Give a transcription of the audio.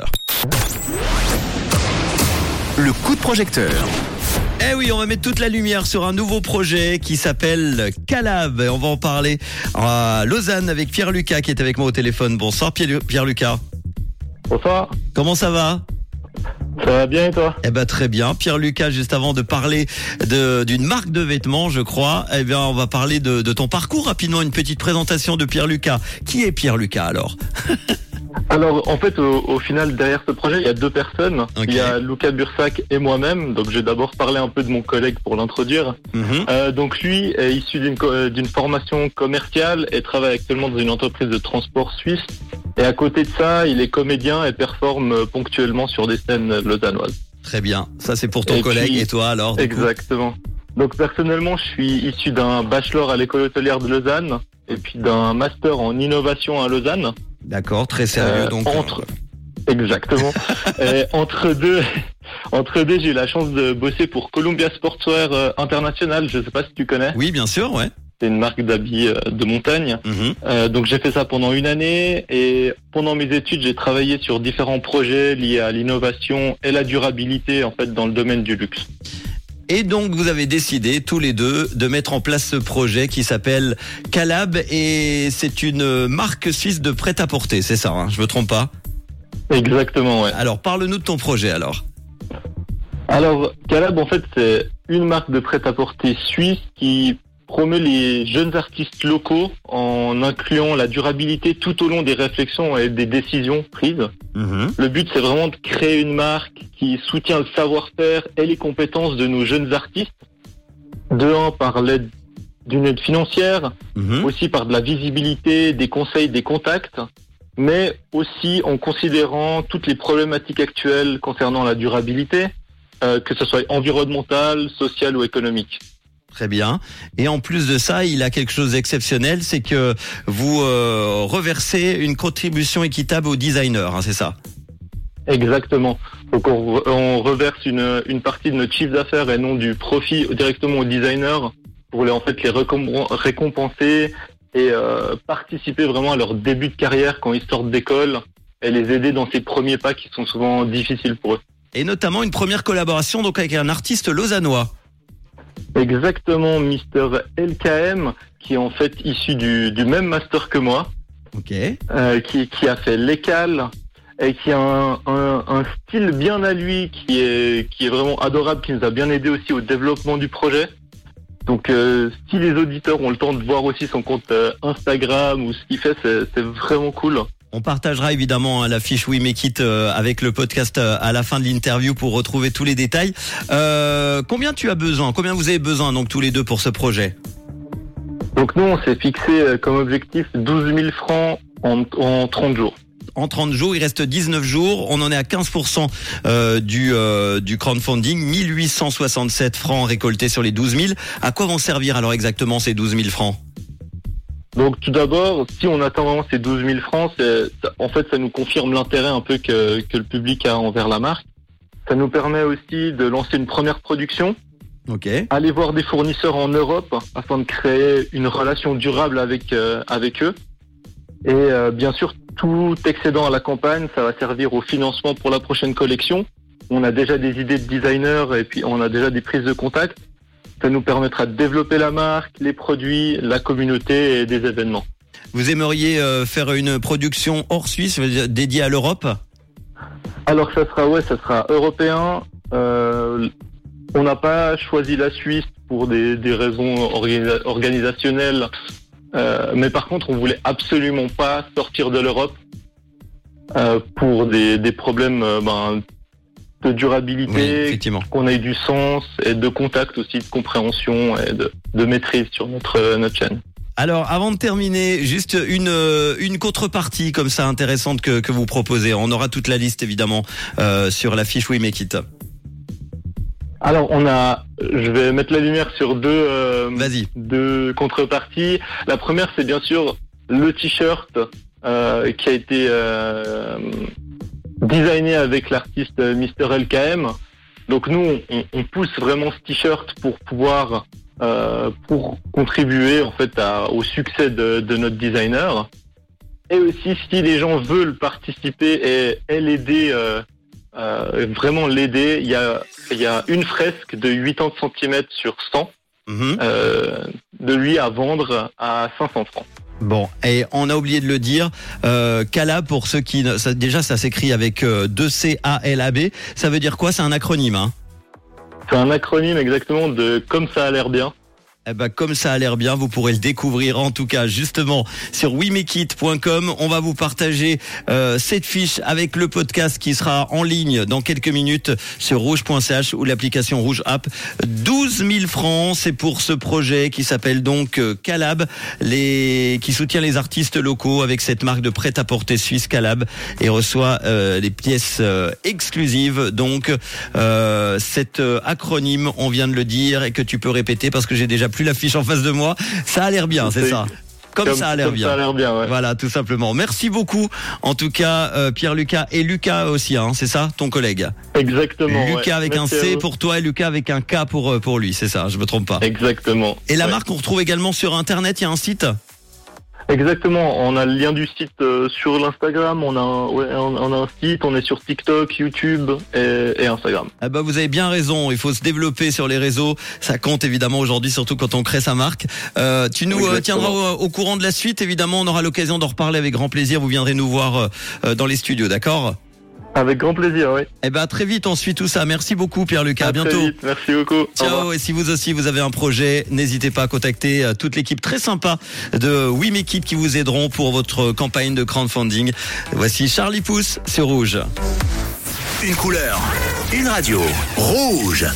projecteur. Le coup de projecteur. Eh oui, on va mettre toute la lumière sur un nouveau projet qui s'appelle Calab. Et on va en parler à Lausanne avec Pierre Lucas qui est avec moi au téléphone. Bonsoir Pierre Pierre Lucas. Bonsoir, Comment ça va? Ça va bien et toi? Eh ben très bien. Pierre Lucas, juste avant de parler de- d'une marque de vêtements, je crois, eh bien on va parler de, de ton parcours rapidement, une petite présentation de Pierre Lucas. Qui est Pierre Lucas alors? Alors en fait au, au final derrière ce projet il y a deux personnes. Il y a Luca Bursac et moi-même. Donc je vais d'abord parler un peu de mon collègue pour l'introduire. Mhm. Euh, donc lui est issu d'une euh, d'une formation commerciale et travaille actuellement dans une entreprise de transport suisse. Et à côté de ça il est comédien et performe euh, ponctuellement sur des scènes lausannoises. Très bien. Ça c'est pour ton Et collègue puis- et toi alors Exactement. Donc personnellement je suis issu d'un bachelor à l'école hôtelière de Lausanne et puis d'un master en innovation à Lausanne. D'accord, très sérieux Euh, donc. entre- Exactement. Et entre deux, entre deux, j'ai eu la chance de bosser pour Columbia Sportswear euh, International. Je sais pas si tu connais. Oui, bien sûr, ouais. C'est une marque d'habits euh, de montagne. Mhm. Euh, donc j'ai fait ça pendant une année et pendant mes études, j'ai travaillé sur différents projets liés à l'innovation et la durabilité en fait dans le domaine du luxe. Et donc vous avez décidé tous les deux de mettre en place ce projet qui s'appelle Calab et c'est une marque suisse de prêt-à-porter, c'est ça, hein, je me trompe pas Exactement, ouais. Alors parle-nous de ton projet alors. Alors, Calab, en fait, c'est une marque de prêt-à-porter suisse qui promeut les jeunes artistes locaux en incluant la durabilité tout au long des réflexions et des décisions prises. Mhm. Le but, c'est vraiment de créer une marque qui soutient le savoir-faire et les compétences de nos jeunes artistes. De un, par l'aide d'une aide financière, Mhm. aussi par de la visibilité, des conseils, des contacts, mais aussi en considérant toutes les problématiques actuelles concernant la durabilité, euh, que ce soit environnementale, sociale ou économique. Très bien. Et en plus de ça, il a quelque chose d'exceptionnel, c'est que vous euh, reversez une contribution équitable aux designers, hein, c'est ça? Exactement. Donc on, re- on reverse une, une partie de notre chiffre d'affaires et non du profit directement aux designers pour les, en fait les récompen- récompenser et euh, participer vraiment à leur début de carrière quand ils sortent d'école et les aider dans ces premiers pas qui sont souvent difficiles pour eux. Et notamment une première collaboration donc avec un artiste lausannois. Exactement, Mister LKM, qui est en fait issu du, du même master que moi, Ok. euh, qui, qui a fait l'écale et qui a un, un, un style bien à lui, qui est, qui est vraiment adorable, qui nous a bien aidé aussi au développement du projet. Donc, euh, si les auditeurs ont le temps de voir aussi son compte euh, Instagram ou ce qu'il fait, c'est c'est vraiment cool. On partagera évidemment hein, la fiche We Make It euh, avec le podcast euh, à la fin de l'interview pour retrouver tous les détails. Euh, combien tu as besoin Combien vous avez besoin donc tous les deux pour ce projet? Donc, nous, on s'est fixé euh, comme objectif 12 000 francs en, en 30 jours. En 30 jours, il reste 19 jours. On en est à 15% euh, du, euh, du crowdfunding. 1867 francs récoltés sur les 12 000. À quoi vont servir alors exactement ces 12 000 francs? Donc tout d'abord, si on atteint vraiment ces 12 000 francs, en fait, ça nous confirme l'intérêt un peu que, que le public a envers la marque. Ça nous permet aussi de lancer une première production, Ok. aller voir des fournisseurs en Europe afin de créer une relation durable avec euh, avec eux. Et euh, bien sûr, tout excédent à la campagne, ça va servir au financement pour la prochaine collection. On a déjà des idées de designers et puis on a déjà des prises de contact. Ça nous permettra de développer la marque, les produits, la communauté et des événements. Vous aimeriez euh, faire une production hors Suisse, dédiée à l'Europe? Alors ça sera ouais, ça sera européen. Euh, on n'a pas choisi la Suisse pour des, des raisons organisa- organisationnelles, Euh, mais par contre on voulait absolument pas sortir de l'Europe pour des, des problèmes ben, de Oui, durabilité, effectivement. qu'on ait du sens et de contact aussi, de compréhension et de, de maîtrise sur notre notre chaîne. Alors, avant de terminer, juste une euh, une contrepartie comme ça intéressante que, que vous proposez. On aura toute la liste évidemment euh, sur la fiche We Make It. Alors on a, je vais mettre la lumière sur deux. euh, Vas-y. de contrepartie. La première, c'est bien sûr le t-shirt euh, qui a été euh, designé avec l'artiste Mister LKM. Donc nous, on, on pousse vraiment ce t-shirt pour pouvoir euh, pour contribuer en fait à- au succès de, de notre designer. Et aussi, si les gens veulent participer et, et l'aider, euh, euh, vraiment l'aider, il y a, il y a une fresque de 80 cm sur 100 Mhm. euh, de lui à vendre à 500 francs. Bon, et on a oublié de le dire, euh, Calab, pour ceux qui... ça- déjà, ça s'écrit avec euh, 2C-A-L-A-B. Ça veut dire quoi? C'est un acronyme, hein C'est un acronyme exactement de comme ça a l'air bien. Eh ben, comme ça a l'air bien, vous pourrez le découvrir en tout cas justement sur wimekit.com. On va vous partager euh, cette fiche avec le podcast qui sera en ligne dans quelques minutes sur rouge.ch ou l'application Rouge App. 12 000 francs, c'est pour ce projet qui s'appelle donc euh, Calab, les qui soutient les artistes locaux avec cette marque de prêt-à-porter suisse Calab et reçoit euh, des pièces euh, exclusives. Donc euh, cet euh, acronyme, on vient de le dire et que tu peux répéter parce que j'ai déjà plus la fiche en face de moi. Ça a l'air bien, c'est ça. Comme, ça a l'air bien. Ça a l'air bien, ouais. Voilà, tout simplement. Merci beaucoup. En tout cas, euh, Pierre-Lucas et Lucas aussi, hein, c'est ça, ton collègue? Exactement. Lucas ouais. avec un Merci C pour toi et Lucas avec un K pour euh, pour lui, c'est ça, je me trompe pas. Exactement. Et la Ouais. marque on retrouve également sur internet, il y a un site? Exactement. On a le lien du site euh, sur l'Instagram. On a, un, ouais, on, on a un site. On est sur TikTok, YouTube et, et Instagram. Ah bah vous avez bien raison, il faut se développer sur les réseaux, ça compte évidemment aujourd'hui, surtout quand on crée sa marque. Euh, tu nous euh, tiendras au, au courant de la suite, évidemment, on aura l'occasion d'en reparler avec grand plaisir, vous viendrez nous voir euh, euh, dans les studios, d'accord? Avec grand plaisir, oui. Eh ben très vite, on suit tout ça. Merci beaucoup Pierre-Lucas, à À très bientôt. vite. Merci beaucoup. Ciao et si vous aussi vous avez un projet, n'hésitez pas à contacter euh, toute l'équipe très sympa de It qui vous aideront pour votre campagne de crowdfunding. Voici Charlie Pousse sur Rouge. Une couleur, une radio. Rouge.